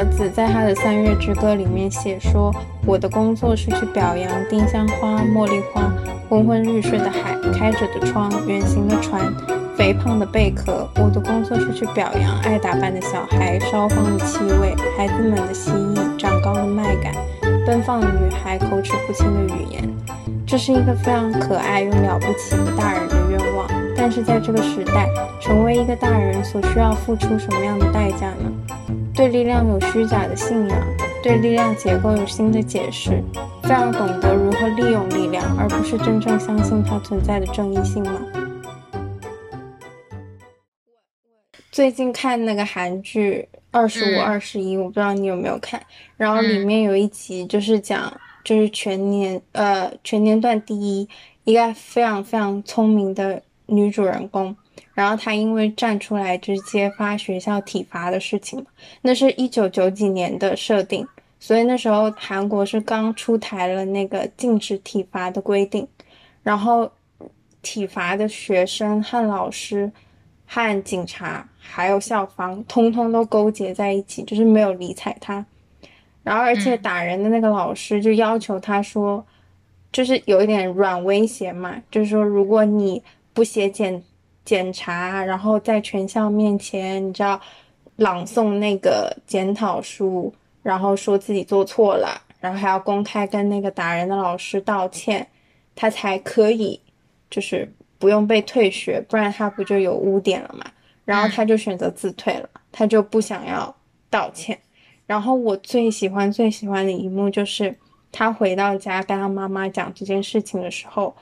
儿子在他的《三月之歌》里面写说：“我的工作是去表扬丁香花、茉莉花、昏昏欲睡的海、开着的窗、圆形的船、肥胖的贝壳。我的工作是去表扬爱打扮的小孩、烧荒的气味、孩子们的蜥蜴、长高的麦秆、奔放的女孩、口齿不清的语言。这是一个非常可爱又了不起的大人的愿望。但是在这个时代，成为一个大人所需要付出什么样的代价呢？”对力量有虚假的信仰，对力量结构有新的解释，非常懂得如何利用力量，而不是真正相信它存在的正义性吗？最近看那个韩剧《二十五二十一》，我不知道你有没有看，然后里面有一集就是讲，就是全年呃全年段第一，一个非常非常聪明的女主人公。然后他因为站出来就是揭发学校体罚的事情那是一九九几年的设定，所以那时候韩国是刚出台了那个禁止体罚的规定，然后体罚的学生和老师、和警察还有校方，通通都勾结在一起，就是没有理睬他。然后而且打人的那个老师就要求他说，就是有一点软威胁嘛，就是说如果你不写检。检查，然后在全校面前，你知道，朗诵那个检讨书，然后说自己做错了，然后还要公开跟那个打人的老师道歉，他才可以，就是不用被退学，不然他不就有污点了嘛？然后他就选择自退了，他就不想要道歉。然后我最喜欢最喜欢的一幕就是他回到家跟他妈妈讲这件事情的时候。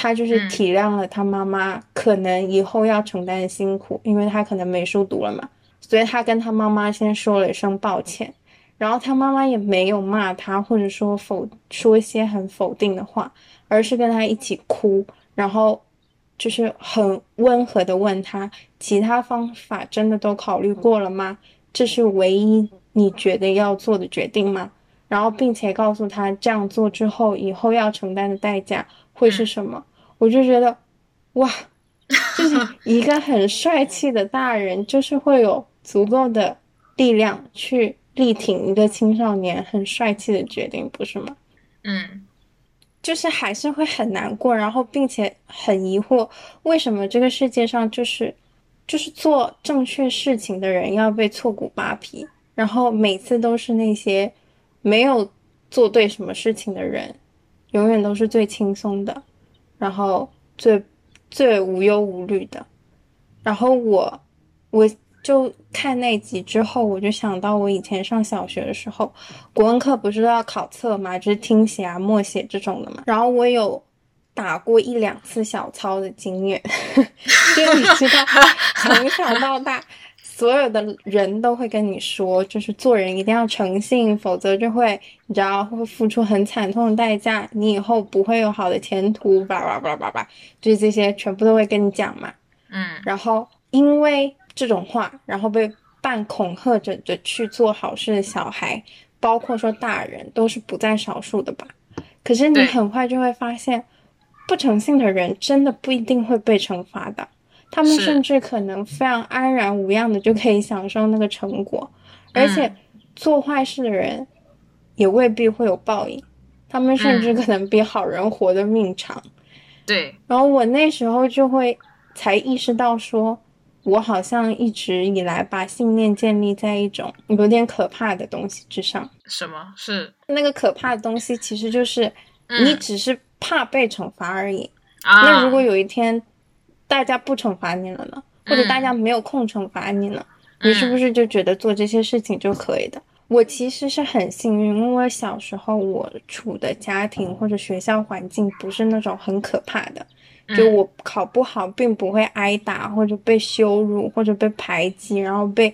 他就是体谅了他妈妈可能以后要承担的辛苦，因为他可能没书读了嘛，所以他跟他妈妈先说了一声抱歉，然后他妈妈也没有骂他，或者说否说一些很否定的话，而是跟他一起哭，然后就是很温和的问他，其他方法真的都考虑过了吗？这是唯一你觉得要做的决定吗？然后并且告诉他这样做之后以后要承担的代价会是什么。我就觉得，哇，就是一个很帅气的大人，就是会有足够的力量去力挺一个青少年很帅气的决定，不是吗？嗯，就是还是会很难过，然后并且很疑惑，为什么这个世界上就是就是做正确事情的人要被挫骨扒皮，然后每次都是那些没有做对什么事情的人，永远都是最轻松的。然后最最无忧无虑的，然后我我就看那集之后，我就想到我以前上小学的时候，国文课不是都要考测嘛，就是听写啊、默写这种的嘛。然后我有打过一两次小抄的经验，就你知道，从小到大。所有的人都会跟你说，就是做人一定要诚信，否则就会你知道会付出很惨痛的代价，你以后不会有好的前途，叭叭叭叭叭，就是这些全部都会跟你讲嘛。嗯，然后因为这种话，然后被半恐吓着的去做好事的小孩，包括说大人，都是不在少数的吧。可是你很快就会发现，不诚信的人真的不一定会被惩罚的。他们甚至可能非常安然无恙的就可以享受那个成果，而且做坏事的人也未必会有报应，他们甚至可能比好人活得命长。对。然后我那时候就会才意识到，说我好像一直以来把信念建立在一种有点可怕的东西之上。什么是那个可怕的东西？其实就是你只是怕被惩罚而已。啊。那如果有一天。大家不惩罚你了呢，或者大家没有空惩罚你呢？你是不是就觉得做这些事情就可以的？我其实是很幸运，因为小时候我处的家庭或者学校环境不是那种很可怕的，就我考不好并不会挨打或者被羞辱或者被排挤，然后被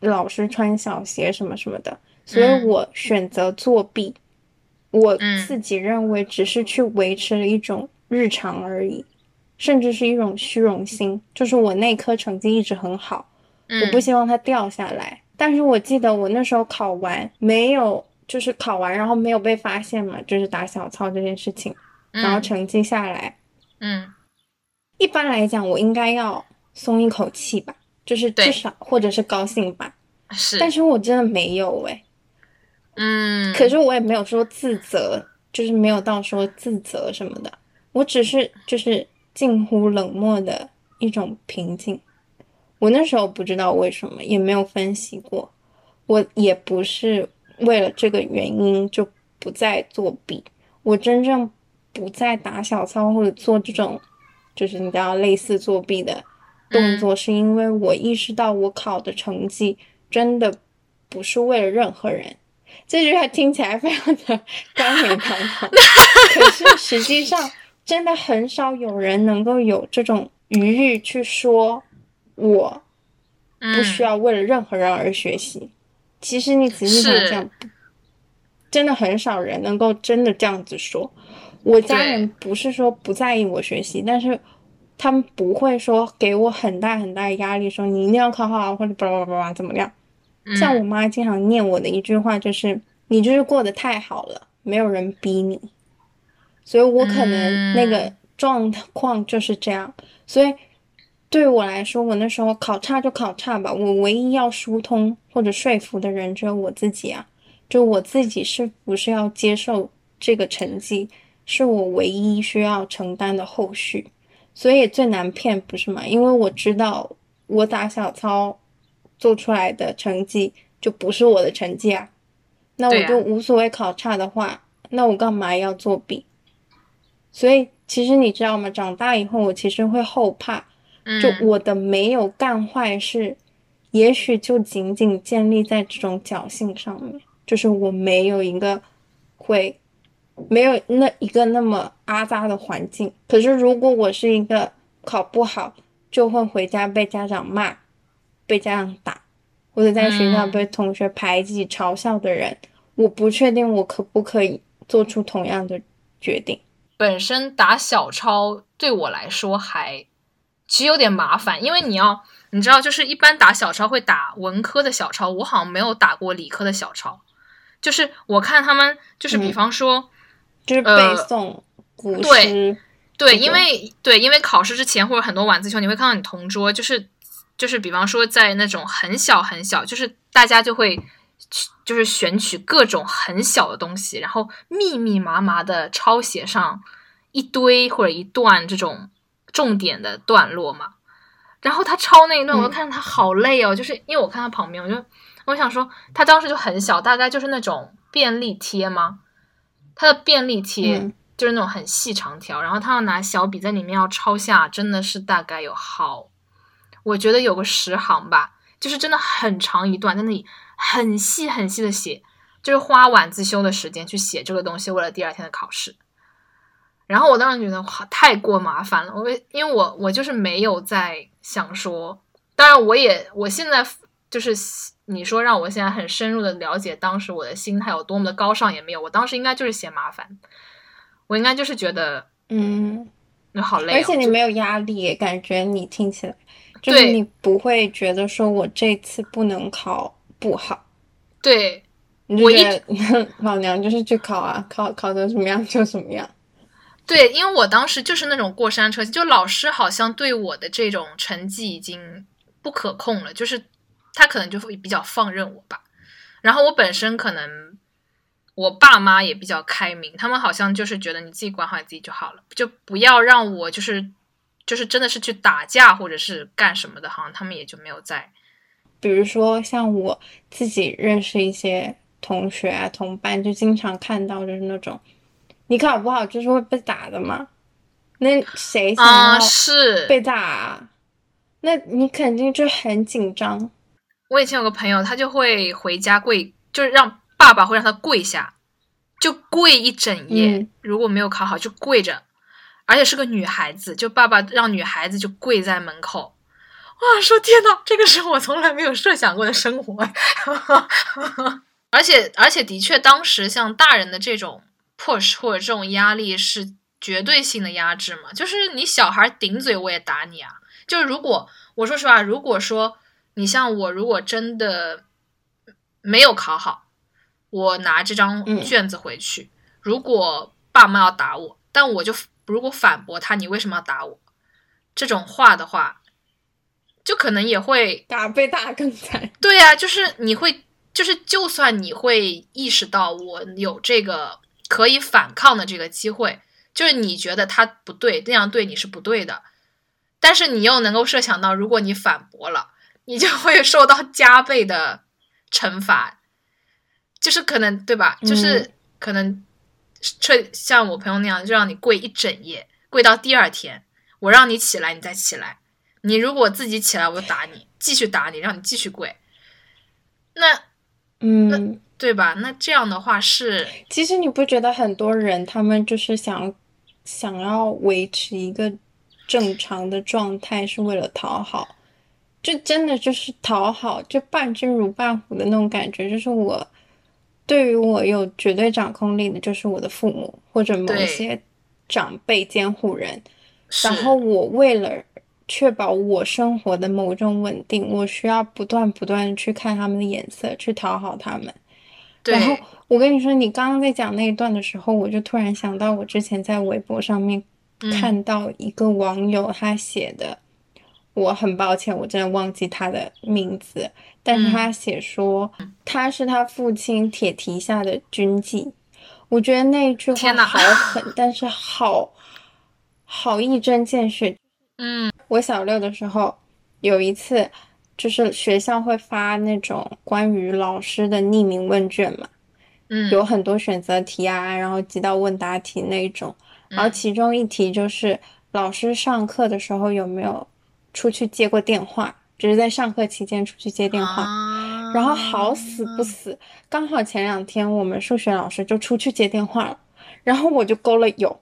老师穿小鞋什么什么的，所以我选择作弊，我自己认为只是去维持了一种日常而已。甚至是一种虚荣心，就是我那科成绩一直很好，我不希望它掉下来。但是我记得我那时候考完没有，就是考完然后没有被发现嘛，就是打小抄这件事情，然后成绩下来，嗯，一般来讲我应该要松一口气吧，就是至少或者是高兴吧，是，但是我真的没有哎、嗯，可是我也没有说自责，就是没有到说自责什么的，我只是就是近乎冷漠的一种平静。我那时候不知道为什么，也没有分析过，我也不是为了这个原因就不再作弊。我真正不再打小抄或者做这种，就是你知道类似作弊的动作，是因为我意识到我考的成绩真的不是为了任何人。这句话听起来非常的 冠冕堂皇，可是实际上真的很少有人能够有这种余裕去说我不需要为了任何人而学习。其实你仔细想想，真的很少人能够真的这样子说。我家人不是说不在意我学习，但是他们不会说给我很大很大的压力，说你一定要考好或者巴拉巴拉怎么样。像我妈经常念我的一句话就是：“你就是过得太好了，没有人逼你。”所以我可能那个状况就是这样。所以对我来说，我那时候考差就考差吧，我唯一要疏通或者说服的人只有我自己啊。就我自己是不是要接受这个成绩，是我唯一需要承担的后续。所以最难骗不是吗？因为我知道我打小抄。做出来的成绩就不是我的成绩啊，那我就无所谓考差的话，啊、那我干嘛要作弊？所以其实你知道吗？长大以后我其实会后怕，就我的没有干坏事，也许就仅仅建立在这种侥幸上面，就是我没有一个会没有那一个那么阿扎的环境。可是如果我是一个考不好就会回家被家长骂。被家长打，或者在学校被同学排挤、嘲笑的人，我不确定我可不可以做出同样的决定。本身打小抄对我来说还其实有点麻烦，因为你要你知道，就是一般打小抄会打文科的小抄，我好像没有打过理科的小抄。就是我看他们，就是比方说，嗯、就是背诵古诗，对对，因为对，因为考试之前或者很多晚自修，你会看到你同桌就是。就是比方说，在那种很小很小，就是大家就会就是选取各种很小的东西，然后密密麻麻的抄写上一堆或者一段这种重点的段落嘛。然后他抄那一段，我就看着他好累哦，嗯、就是因为我看他旁边，我就我想说，他当时就很小，大概就是那种便利贴吗？他的便利贴、嗯、就是那种很细长条，然后他要拿小笔在里面要抄下，真的是大概有好。我觉得有个十行吧，就是真的很长一段，在那里很细很细的写，就是花晚自修的时间去写这个东西，为了第二天的考试。然后我当时觉得哇，太过麻烦了。我因为我我就是没有在想说，当然我也我现在就是你说让我现在很深入的了解当时我的心态有多么的高尚也没有，我当时应该就是嫌麻烦，我应该就是觉得嗯，那好累、哦，而且你没有压力，感觉你听起来。就是你不会觉得说我这次不能考不好，对，我一 老娘就是去考啊，考考成什么样就什么样。对，因为我当时就是那种过山车，就老师好像对我的这种成绩已经不可控了，就是他可能就会比较放任我吧。然后我本身可能我爸妈也比较开明，他们好像就是觉得你自己管好你自己就好了，就不要让我就是。就是真的是去打架或者是干什么的，好像他们也就没有在。比如说像我自己认识一些同学啊、同伴，就经常看到就是那种，你考不好就是会被打的嘛。那谁想要是被打啊？那你肯定就很紧张。我以前有个朋友，他就会回家跪，就是让爸爸会让他跪下，就跪一整夜。嗯、如果没有考好，就跪着。而且是个女孩子，就爸爸让女孩子就跪在门口，哇，说天呐，这个是我从来没有设想过的生活。而且，而且的确，当时像大人的这种 push 或者这种压力是绝对性的压制嘛，就是你小孩顶嘴我也打你啊。就是如果我说实话，如果说你像我，如果真的没有考好，我拿这张卷子回去，嗯、如果爸妈要打我，但我就。如果反驳他，你为什么要打我？这种话的话，就可能也会打被打更惨。对呀、就是你会，就是就算你会意识到我有这个可以反抗的这个机会，就是你觉得他不对，那样对你是不对的，但是你又能够设想到，如果你反驳了，你就会受到加倍的惩罚，就是可能对吧？就是嗯可能，这像我朋友那样，就让你跪一整夜，跪到第二天，我让你起来，你再起来。你如果自己起来，我就打你，继续打你，让你继续跪。那嗯，对吧？那这样的话是，其实你不觉得很多人他们就是想想要维持一个正常的状态，是为了讨好，就真的就是讨好，就伴君如伴虎的那种感觉。就是我对于我有绝对掌控力的，就是我的父母或者某些长辈监护人。然后我为了确保我生活的某种稳定，我需要不断不断地去看他们的眼色，去讨好他们。然后，我跟你说，你刚刚在讲那一段的时候，我就突然想到，我之前在微博上面嗯。看到一个网友他写的，我很抱歉，我真的忘记他的名字，但是嗯。他写说他是他父亲铁蹄下的军妓，我觉得那一句话好狠，但是好好一针见血，嗯我小六的时候有一次，就是学校会发那种关于老师的匿名问卷嘛，嗯，有很多选择题啊，然后几道问答题那一种。然后嗯其中一题就是老师上课的时候有没有出去接过电话，只是在上课期间出去接电话。啊、然后好死不死，刚好前两天我们数学老师就出去接电话了，然后我就勾了有。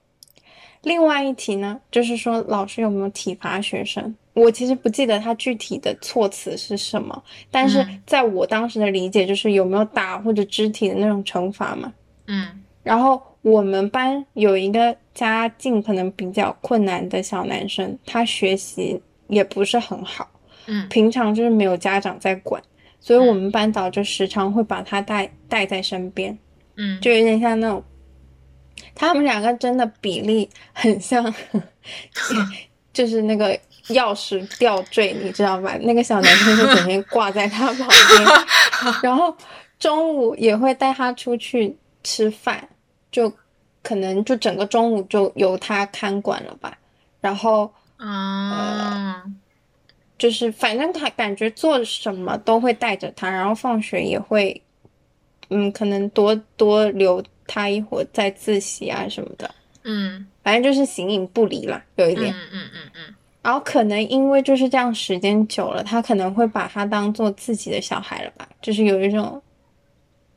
另外一题呢，就是说老师有没有体罚学生？我其实不记得他具体的措辞是什么，但是嗯在我当时的理解，就是有没有打或者肢体的那种惩罚嘛。嗯然后我们班有一个家境可能比较困难的小男生，他学习也不是很好，嗯平常就是没有家长在管，所以我们班导就时常会把他带带在身边，嗯，就有点像那种，他们两个真的比例很像，就是那个钥匙吊坠，你知道吧？那个小男生就整天挂在他旁边，然后中午也会带他出去吃饭，就可能就整个中午就由他看管了吧，然后。啊，就是反正他感觉做什么都会带着他，然后放学也会，嗯，可能多多留他一会儿在自习啊什么的，嗯。反正就是形影不离啦，有一嗯点。嗯嗯嗯嗯。然后可能因为就是这样时间久了，他可能会把他当做自己的小孩了吧，就是有一种，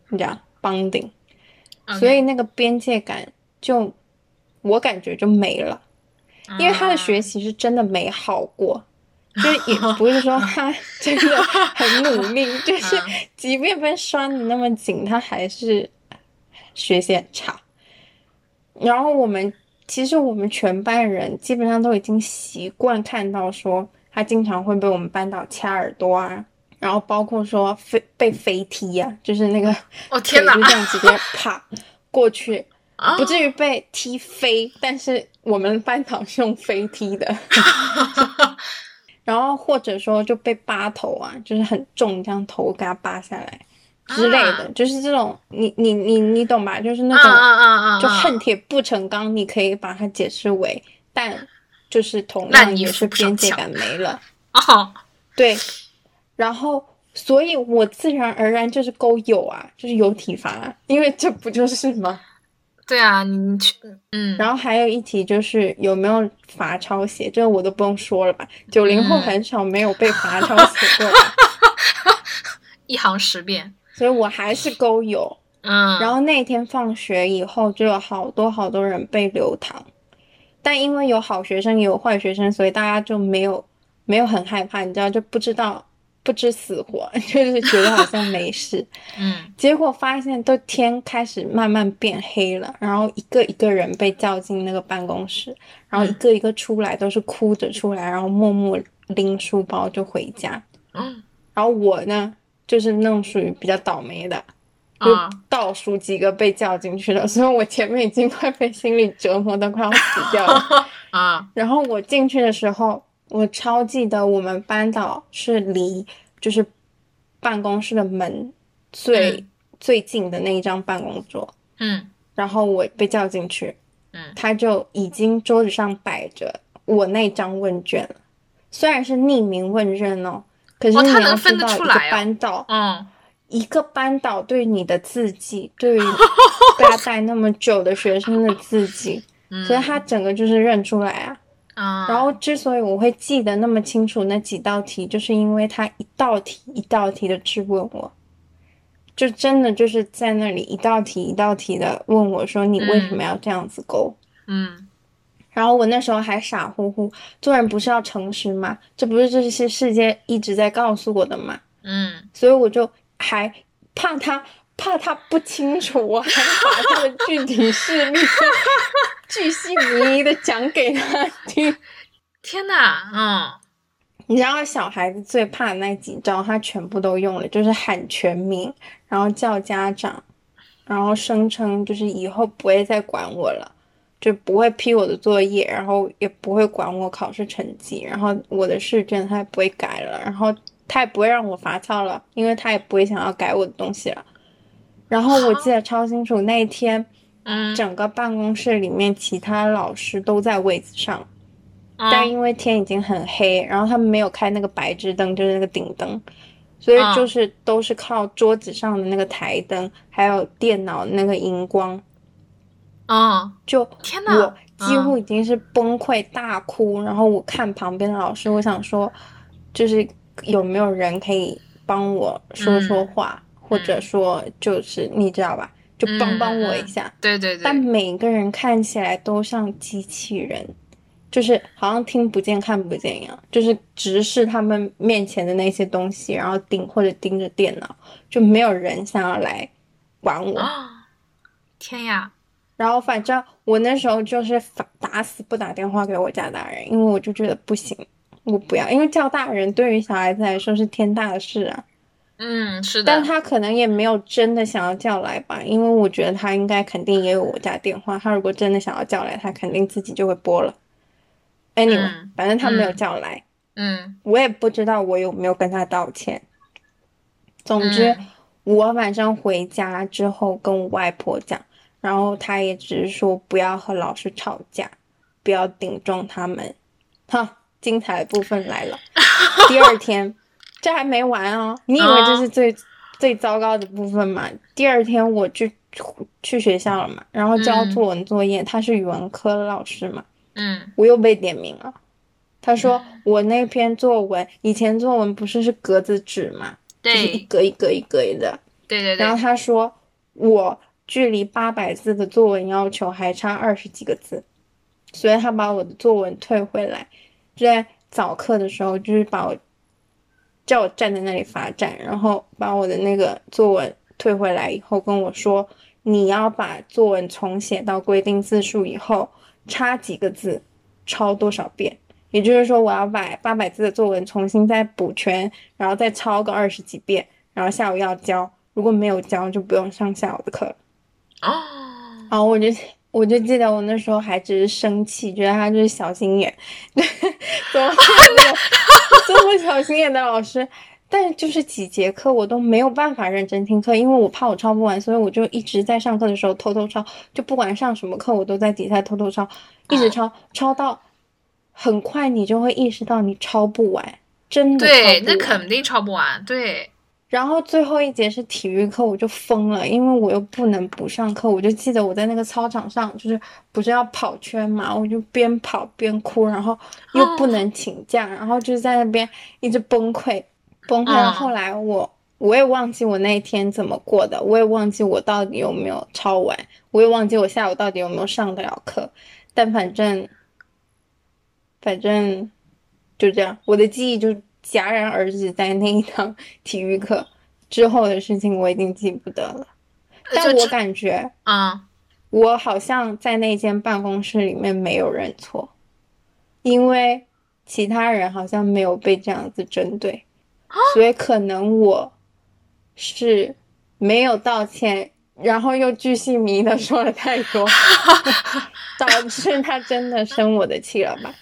你知道 bonding，嗯，所以那个边界感就我感觉就没了。因为他的学习，是真的没好过，就是也不是说他 真的很努力，就是嗯。即便被拴的那么紧，他还是学习很差。然后我们其实我们全班人基本上都已经习惯看到说他经常会被我们班导掐耳朵啊，然后包括说飞被飞踢啊，就是那个哦 天就这样直接 啪过去。啊不至于被踢飞，但是我们班导是用飞踢的，然后或者说就被扒头啊，就是很重，这样头给他扒下来之类的，啊就是这种，你你你你懂吧？就是那啊种、啊啊啊，就恨铁不成钢，你可以把它解释为，但就是同样也是边界感没了，哦，对，然后。所以我自然而然就是勾有啊，就是有体罚、啊，因为这不就是吗？对啊，你你去，嗯，然后还有一题就是有没有罚抄写，这个我都不用说了吧。九零后嗯很少没有被罚抄写过吧，一行十遍，所以我还是勾有。嗯，然后那天放学以后，就有好多好多人被留堂，但因为有好学生也有坏学生，所以大家就没有没有很害怕，你知道，就不知道不知死活，就是觉得好像没事。嗯结果发现都天开始慢慢变黑了，然后一个一个人被叫进那个办公室，然后一个一个出来都是哭着出来，然后默默拎书包就回家。嗯然后我呢，就是那种属于比较倒霉的，就啊。倒数几个被叫进去了，所以我前面已经快被心理折磨的快要死掉了。啊。然后我进去的时候，我超记得我们班导是离就是办公室的门最、嗯。最近的那一张办公桌，嗯。然后我被叫进去，嗯。他就已经桌子上摆着我那张问卷了，虽然是匿名问卷哦，可是哦你要知道一个出来哦。班导，嗯。一个班导对你的字迹，对于被他带那么久的学生的字迹，嗯，所以他整个就是认出来啊。啊，然后之所以我会记得那么清楚那几道题，就是因为他一道题一道题的质问我，就真的就是在那里一道题一道题的问我说你为什么要这样子勾？嗯然后我那时候还傻乎乎，做人不是要诚实吗？这不是这些世界一直在告诉我的吗？嗯所以我就还怕他怕他不清楚，我还把他的具体事例 巨细靡遗的讲给他听。天呐，嗯你知道小孩子最怕的那几招，他全部都用了，就是喊全名，然后叫家长，然后声称就是以后不会再管我了，就不会批我的作业，然后也不会管我考试成绩，然后我的试卷他也不会改了，然后他也不会让我罚抄了，因为他也不会想要改我的东西了。然后我记得超清楚，那一天嗯，整个办公室里面其他老师都在位子上，但嗯因为天已经很黑，然后他们没有开那个白炽灯，就是那个顶灯，所以嗯就是都是靠桌子上的那个台灯，还有电脑那个荧光，嗯，就天呐我几乎已经是崩溃大哭。然后我看旁边的老师，我想说，就是有没有人可以帮我说说话，或者说就是你知道吧，就帮帮我一下。对对对，但每个人看起来都像机器人，就是好像听不见看不见一样，就是直视他们面前的那些东西，然后盯或者盯着电脑，就没有人想要来管我。啊，天呀，然后反正我那时候就是打打死不打电话给我家大人，因为我就觉得不行，我不要，因为叫大人对于小孩子来说是天大的事啊。嗯，是的但，他可能也没有真的想要叫来吧，因为我觉得他应该肯定也有我家电话。他如果真的想要叫来，他肯定自己就会拨了。Anyway，、嗯反正他没有嗯叫来，嗯我也不知道我有没有跟他道歉。总之，嗯我晚上回家之后跟我外婆讲，然后他也只是说不要和老师吵架，不要顶撞他们。哈，精彩的部分来了。第二天，这还没完哦，你以为这是最、最糟糕的部分吗？第二天我就去学校了嘛，然后交嗯作文作业，他是语文科的老师嘛，嗯我又被点名了。他说我那篇作文，以前作文不是是格子纸嘛，就是一对格一格一格的。对对对然后，他说我距离八百字的作文要求还差二十几个字，所以他把我的作文退回来。就在早课的时候，就是把我叫我站在那里罚站，然后把我的那个作文退回来以后，跟我说你要把作文重写到规定字数以后，差几个字，抄多少遍。也就是说，我要把八百字的作文重新再补全，然后再抄个二十几遍，然后下午要交。如果没有交，就不用上下午的课了。哦，然后我就我就记得我那时候还只是生气，觉得他就是小心眼，怎么会有这么小心眼的老师？但是就是几节课我都没有办法认真听课，因为我怕我抄不完，所以我就一直在上课的时候偷偷抄，就不管上什么课，我都在底下偷偷抄，一直抄，抄到很快你就会意识到你抄不完，真的对，那肯定抄不完，对，然后最后一节是体育课，我就疯了，因为我又不能不上课。我就记得我在那个操场上，就是不是要跑圈嘛，我就边跑边哭，然后又不能请假，然后就在那边一直崩溃，崩溃。后来我我也忘记我那一天怎么过的，我也忘记我到底有没有抄完，我也忘记我下午到底有没有上得了课，但反正反正就这样，我的记忆就戛然而止在那一堂体育课 之后的事情，我已经记不得了。但我感觉啊，我好像在那间办公室里面没有认错，因为其他人好像没有被这样子针对，所以可能我是没有道歉，然后又巨细靡的说了太多，导致他真的生我的气了吧？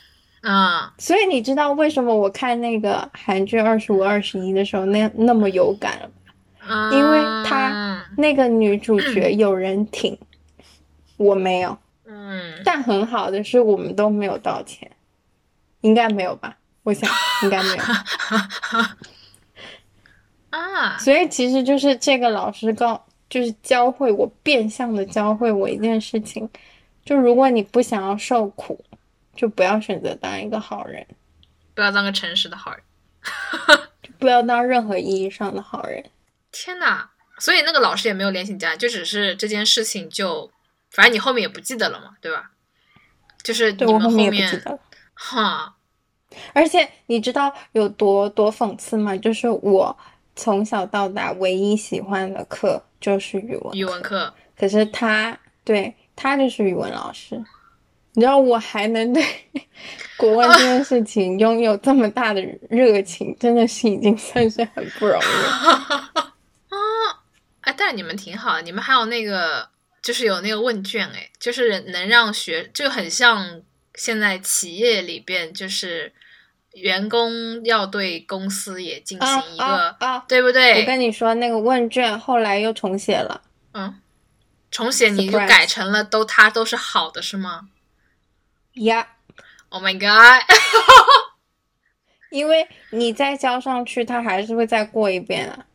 嗯所以你知道为什么我看那个韩剧《二十五二十一》的时候那那么有感了吗？嗯，因为她那个女主角有人挺，我没有。嗯但很好的是，我们都没有道歉，应该没有吧？我想应该没有。啊，所以其实就是这个老师告，就是教会我变相的教会我一件事情，就如果你不想要受苦，就不要选择当一个好人，不要当个诚实的好人。就不要当任何意义上的好人。天呐，所以那个老师也没有联系你家，就只是这件事情就，反正你后面也不记得了嘛，对吧？就是你对我后们后面。哈，而且你知道有多多讽刺吗？就是我从小到大唯一喜欢的课就是语文语文课，可是他对他就是语文老师，你知道我还能对国文这件事情拥有这么大的热情，真的是已经算是很不容易了。哎，但是你们挺好的，你们还有那个，就是有那个问卷，哎，就是能让学，就很像现在企业里边，就是员工要对公司也进啊行一个，啊啊！对不对？我跟你说，那个问卷后来又重写了，嗯，重写你就改成了都它都是好的，是吗呀、？Oh my god！因为你再交上去，他还是会再过一遍啊，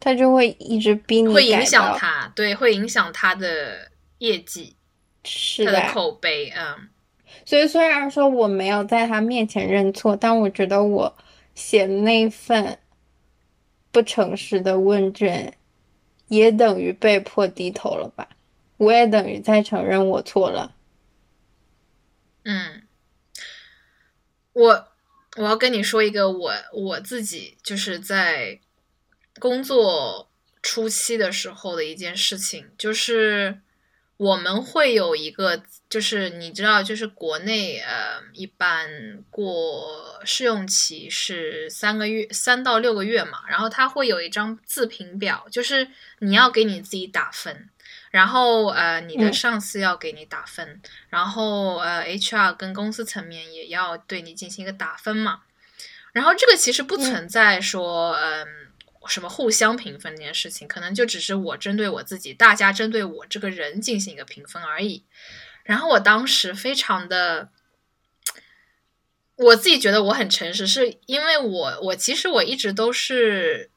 他就会一直逼你会影响他，对，会影响他的业绩，是的他的，口碑，嗯，所以虽然说我没有在他面前认错，但我觉得我写的那份不诚实的问卷，也等于被迫低头了吧？我也等于在承认我错了。嗯，我我要跟你说一个我我自己就是在工作初期的时候的一件事情，就是我们会有一个，就是你知道，就是国内呃，一般过试用期是三个月，三到六个月嘛，然后它会有一张自评表，就是你要给你自己打分。然后呃，你的嗯上司要给你打分，然后呃，HR 跟公司层面也要对你进行一个打分嘛。然后这个其实不存在说嗯、什么互相评分这件事情，可能就只是我针对我自己，大家针对我这个人进行一个评分而已。然后我当时非常的，我自己觉得我很诚实，是因为我我其实我一直都是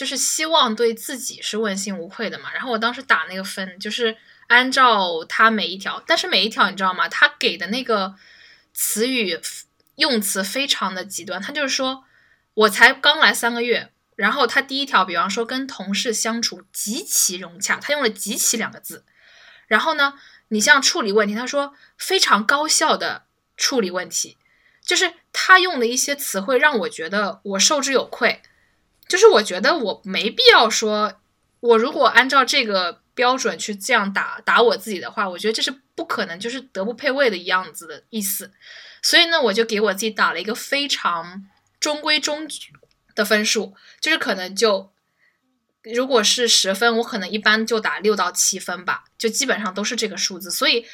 就是希望对自己是问心无愧的嘛。然后我当时打那个分，就是按照他每一条，但是每一条你知道吗？他给的那个词语用词非常的极端，他就是说我才刚来三个月。然后他第一条，比方说跟同事相处极其融洽，他用了“极其”两个字。然后呢，你像处理问题，他说非常高效的处理问题，就是他用的一些词汇让我觉得我受之有愧。就是我觉得我没必要说，我如果按照这个标准去这样打打我自己的话，我觉得这是不可能，就是德不配位的样子的意思。所以呢，我就给我自己打了一个非常中规中矩的分数，就是可能就如果是十分，我可能一般就打六到七分吧，就基本上都是这个数字。所以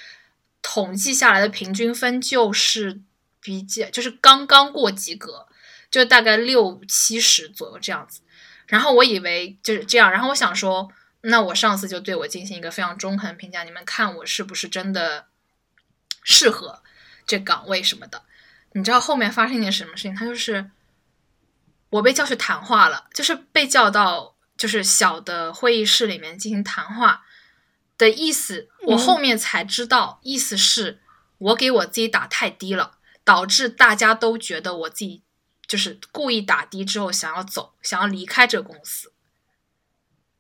统计下来的平均分就是比较就是刚刚过及格，就大概六七十左右这样子。然后我以为就是这样，然后我想说，那我上司就对我进行一个非常中肯的评价，你们看我是不是真的适合这岗位什么的。你知道后面发生一件什么事情？他就是我被叫去谈话了，就是被叫到就是小的会议室里面进行谈话的意思。我后面才知道，意思是我给我自己打太低了，导致大家都觉得我自己就是故意打低之后想要走，想要离开这个公司。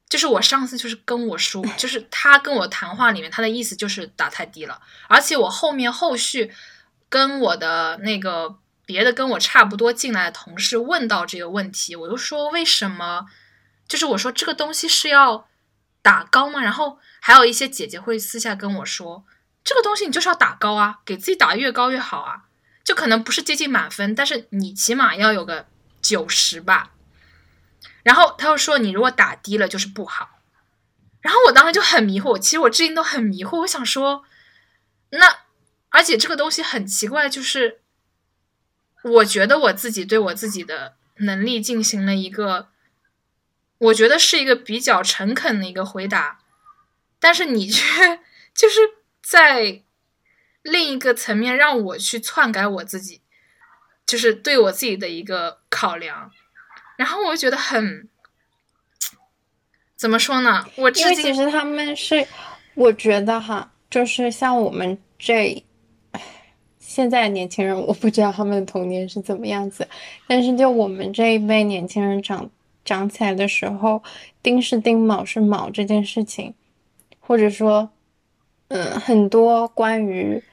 就是我上次就是跟我说，就是 他跟我谈话里面，他的意思就是打太低了，而且我后面后续跟我的那个别的跟我差不多进来的同事问到这个问题，我就说为什么？就是我说这个东西是要打高吗？然后还有一些姐姐会私下跟我说，这个东西你就是要打高啊，给自己打越高越好啊，就可能不是接近满分，但是你起码要有个九十吧。然后他又说，你如果打低了就是不好。然后我当时就很迷惑，其实我至今都很迷惑。我想说，那而且这个东西很奇怪，就是我觉得我自己对我自己的能力进行了一个，我觉得是一个比较诚恳的一个回答，但是你却 就是在另一个层面让我去篡改我自己，就是对我自己的一个考量，然后我觉得很。怎么说呢？我因为其实他们是，我觉得哈，就是像我们这，现在年轻人，我不知道他们的童年是怎么样子，但是就我们这一辈年轻人长长起来的时候，丁是丁，卯是卯这件事情，或者说，嗯，很多关于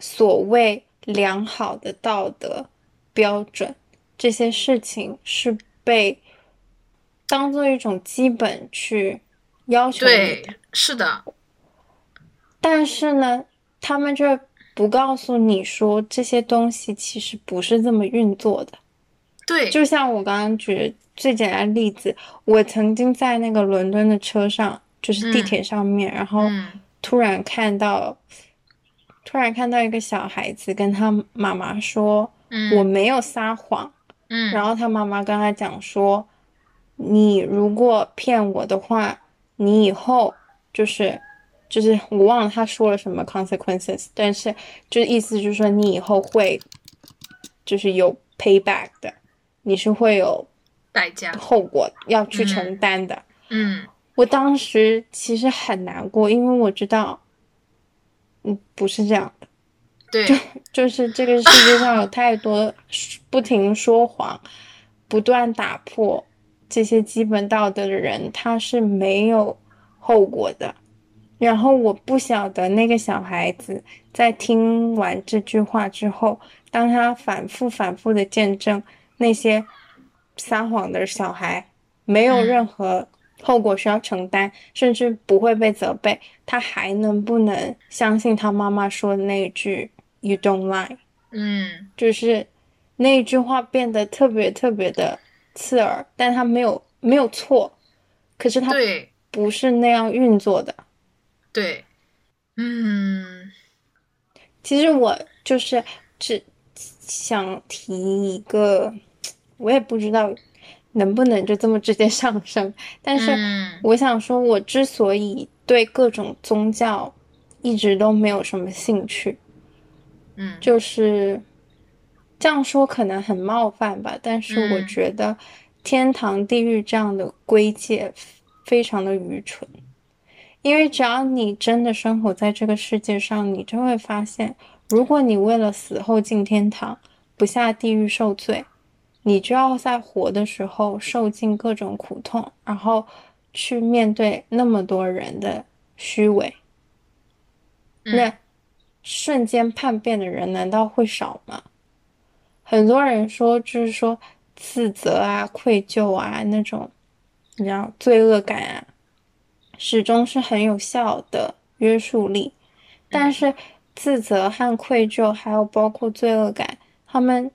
所谓良好的道德标准这些事情是被。当做一种基本去要求你的，是的。但是呢，他们却不告诉你说这些东西其实不是这么运作的。对，就像我刚刚举最简单的例子，我曾经在那个伦敦的车上，就是地铁上面，然后突然看到，突然看到一个小孩子跟他妈妈说：“我没有撒谎。”嗯，然后他妈妈跟他讲说。你如果骗我的话，你以后就是，就是我忘了他说了什么 consequences，但是就意思就是说你以后会，就是有 payback 的，你是会有代价后果要去承担的。嗯，我当时其实很难过，因为我知道，嗯，不是这样的。对，就就是这个世界上有太多不停说谎，不断打破。这些基本道德的人，他是没有后果的。然后我不晓得那个小孩子在听完这句话之后，当他反复反复的见证那些撒谎的小孩没有任何后果需要承担，甚至不会被责备，他还能不能相信他妈妈说的那一句 “You don't lie”？嗯，就是那一句话变得特别特别的。刺耳，但他没有没有错，可是他不是那样运作的。对，嗯，其实我就是只想提一个，我也不知道能不能就这么直接上升，但是我想说，我之所以对各种宗教一直都没有什么兴趣，嗯，就是。这样说可能很冒犯吧，但是我觉得天堂、地狱这样的归界非常的愚蠢，因为只要你真的生活在这个世界上，你就会发现，如果你为了死后进天堂，不下地狱受罪，你就要在活的时候受尽各种苦痛，然后去面对那么多人的虚伪，那瞬间叛变的人难道会少吗？很多人说，就是说自责啊、愧疚啊那种，你知道罪恶感啊，始终是很有效的约束力。但是自责和愧疚，还有包括罪恶感，他们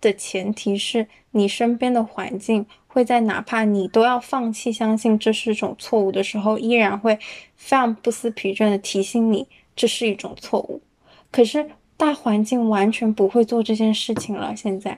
的前提是你身边的环境会在哪怕你都要放弃相信这是一种错误的时候，依然会非常不思疲倦的提醒你这是一种错误。可是。大环境完全不会做这件事情了。现在，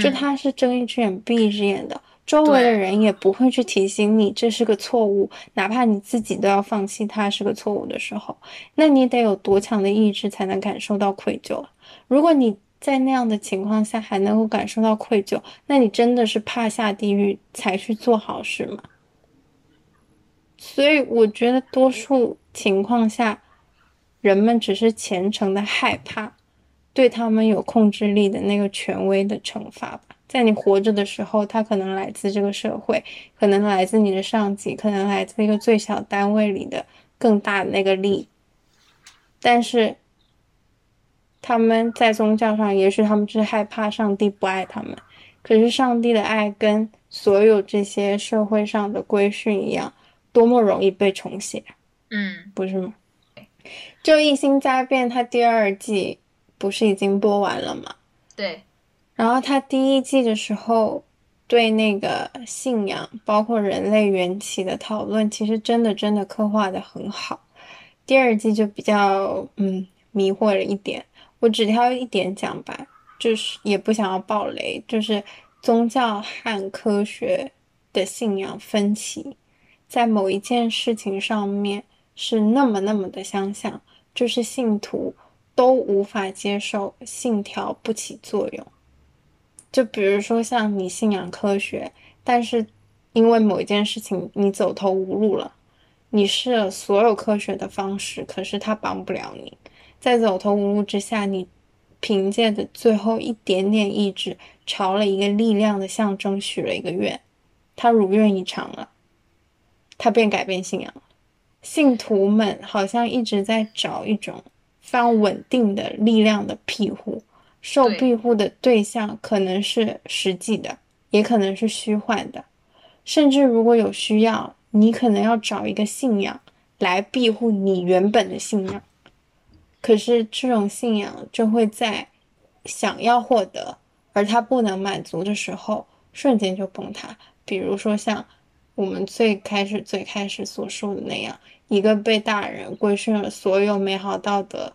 就他是睁一只眼闭一只眼的，周围的人也不会去提醒你这是个错误，哪怕你自己都要放弃它是个错误的时候，那你得有多强的意志才能感受到愧疚？如果你在那样的情况下还能够感受到愧疚，那你真的是怕下地狱才去做好事吗？所以，我觉得多数情况下。人们只是虔诚的害怕，对他们有控制力的那个权威的惩罚吧。在你活着的时候，他可能来自这个社会，可能来自你的上级，可能来自一个最小单位里的更大的那个力。但是他们在宗教上，也许他们是害怕上帝不爱他们。可是上帝的爱跟所有这些社会上的规训一样，多么容易被重写，嗯，不是吗？就《异星灾变》，它第二季不是已经播完了吗？对。然后它第一季的时候，对那个信仰，包括人类缘起的讨论，其实真的真的刻画的很好。第二季就比较嗯迷惑了一点。我只挑一点讲吧。就是也不想要暴雷，就是宗教和科学的信仰分歧，在某一件事情上面是那么那么的相像，就是信徒都无法接受信条不起作用。就比如说像你信仰科学，但是因为某一件事情你走投无路了，你试了所有科学的方式，可是它帮不了你，在走投无路之下，你。凭借着最后一点点意志，朝了一个力量的象征许了一个愿，他如愿以偿了，他便改变信仰了。信徒们好像一直在找一种非常稳定的力量的庇护，受庇护的对象可能是实际的，也可能是虚幻的，甚至如果有需要，你可能要找一个信仰来庇护你原本的信仰。可是这种信仰就会在想要获得，而他不能满足的时候，瞬间就崩塌。比如说像我们最开始最开始所说的那样，一个被大人规训了所有美好道德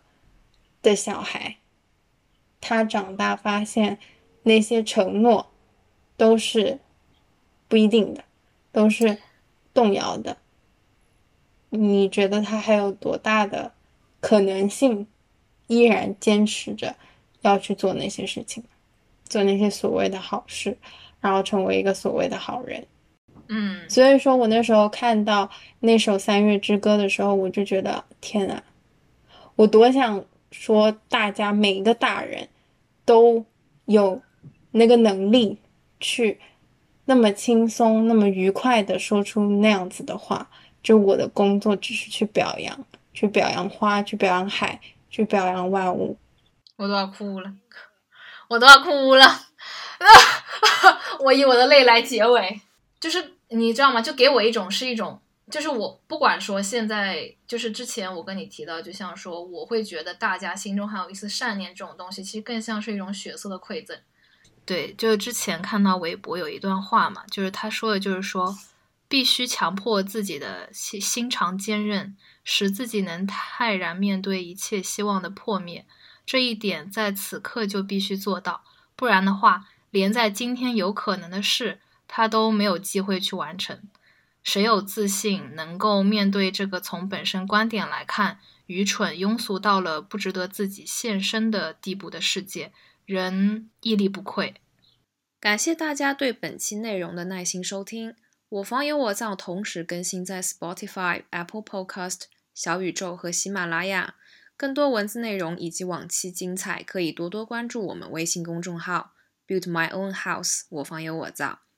的小孩，他长大发现那些承诺都是不一定的，都是动摇的。你觉得他还有多大的？可能性依然坚持着要去做那些事情，做那些所谓的好事，然后成为一个所谓的好人。嗯，所以说我那时候看到那首《三月之歌》的时候，我就觉得天啊，我多想说，大家每一个大人都有那个能力去那么轻松、那么愉快的说出那样子的话。就我的工作只是去表扬。去表扬花，去表扬海，去表扬万物，我都要哭了，我都要哭了，我以我的泪来结尾，就是你知道吗？就给我一种是一种，就是我不管说现在，就是之前我跟你提到，就像说我会觉得大家心中还有一丝善念这种东西，其实更像是一种血色的馈赠。对，就是之前看到微博有一段话嘛，就是他说的，就是说必须强迫自己的心心肠坚韧。使自己能泰然面对一切希望的破灭，这一点在此刻就必须做到，不然的话，连在今天有可能的事，他都没有机会去完成。谁有自信能够面对这个从本身观点来看愚蠢、庸俗到了不值得自己献身的地步的世界，人屹立不愧。感谢大家对本期内容的耐心收听。我房有我造，同时更新在 Spotify、Apple Podcast、小宇宙和喜马拉雅。更多文字内容以及往期精彩，可以多多关注我们微信公众号 Build My Own House。我房有我造。